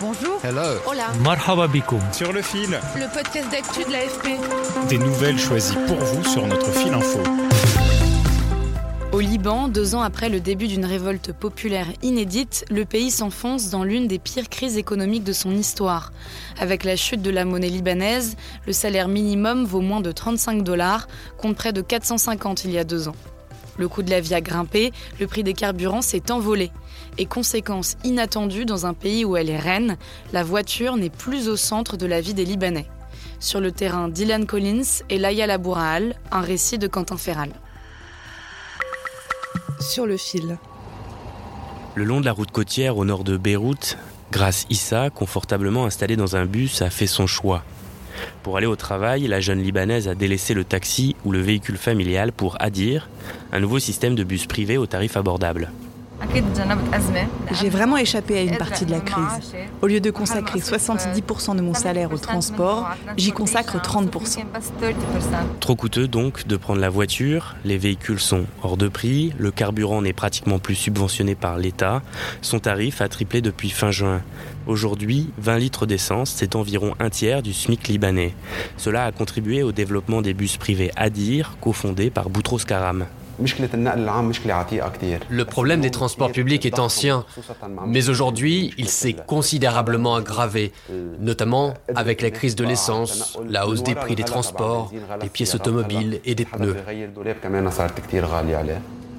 Bonjour. Hello. Hola. Marhaba bikoum. Sur le fil, Le podcast d'actu de l'AFP. des nouvelles choisies pour vous sur notre fil info. Au Liban, deux ans après le début d'une révolte populaire inédite, le pays s'enfonce dans l'une des pires crises économiques de son histoire. Avec la chute de la monnaie libanaise, le salaire minimum vaut moins de 35 dollars, contre près de 450 il y a deux ans. Le coût de la vie a grimpé, le prix des carburants s'est envolé. Et conséquence inattendue dans un pays où elle est reine, la voiture n'est plus au centre de la vie des Libanais. Sur le terrain, Dylan Collins et Laïa Labouraal, un récit de Quentin Ferral. Sur le fil. Le long de la route côtière au nord de Beyrouth, Grace Issa, confortablement installée dans un bus, a fait son choix. Pour aller au travail, la jeune Libanaise a délaissé le taxi ou le véhicule familial pour Adir, un nouveau système de bus privé au tarif abordable. J'ai vraiment échappé à une partie de la crise. Au lieu de consacrer 70% de mon salaire au transport, j'y consacre 30%. Trop coûteux donc de prendre la voiture, les véhicules sont hors de prix, le carburant n'est pratiquement plus subventionné par l'État, son tarif a triplé depuis fin juin. Aujourd'hui, 20 litres d'essence, c'est environ un tiers du SMIC libanais. Cela a contribué au développement des bus privés Adir, cofondé par Boutros Karam. Le problème des transports publics est ancien, mais aujourd'hui, il s'est considérablement aggravé, notamment avec la crise de l'essence, la hausse des prix des transports, des pièces automobiles et des pneus.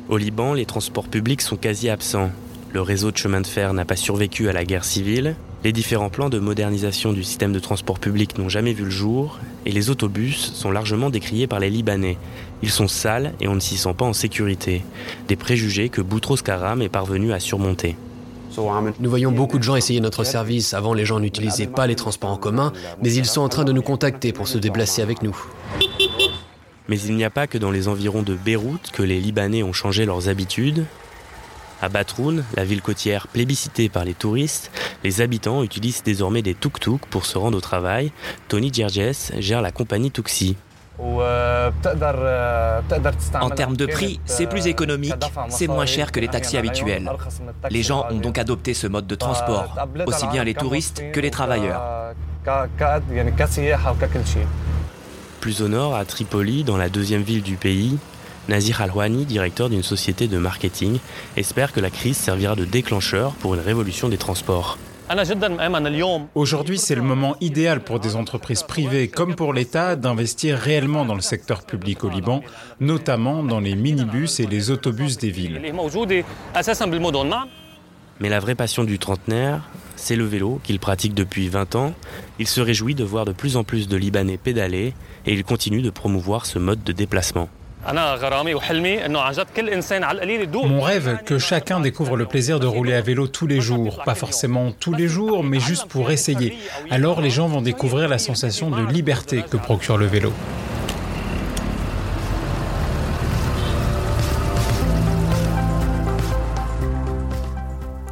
Au Liban, les transports publics sont quasi absents. Le réseau de chemin de fer n'a pas survécu à la guerre civile, les différents plans de modernisation du système de transport public n'ont jamais vu le jour, et les autobus sont largement décriés par les Libanais. Ils sont sales et on ne s'y sent pas en sécurité. Des préjugés que Boutros Karam est parvenu à surmonter. Nous voyons beaucoup de gens essayer notre service. Avant, les gens n'utilisaient pas les transports en commun, mais ils sont en train de nous contacter pour se déplacer avec nous. Mais il n'y a pas que dans les environs de Beyrouth que les Libanais ont changé leurs habitudes. À Batroun, la ville côtière plébiscitée par les touristes, les habitants utilisent désormais des tuk-tuk pour se rendre au travail. Tony Gerges gère la compagnie Tuxi. En termes de prix, c'est plus économique, c'est moins cher que les taxis habituels. Les gens ont donc adopté ce mode de transport, aussi bien les touristes que les travailleurs. Plus au nord, à Tripoli, dans la deuxième ville du pays, Nazir Alwani, directeur d'une société de marketing, espère que la crise servira de déclencheur pour une révolution des transports. Aujourd'hui, c'est le moment idéal pour des entreprises privées comme pour l'État d'investir réellement dans le secteur public au Liban, notamment dans les minibus et les autobus des villes. Mais la vraie passion du trentenaire, c'est le vélo qu'il pratique depuis 20 ans. Il se réjouit de voir de plus en plus de Libanais pédaler et il continue de promouvoir ce mode de déplacement. Mon rêve, que chacun découvre le plaisir de rouler à vélo tous les jours. Pas forcément tous les jours, mais juste pour essayer. Alors les gens vont découvrir la sensation de liberté que procure le vélo.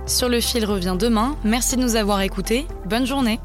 Sur le fil revient demain. Merci de nous avoir écoutés. Bonne journée.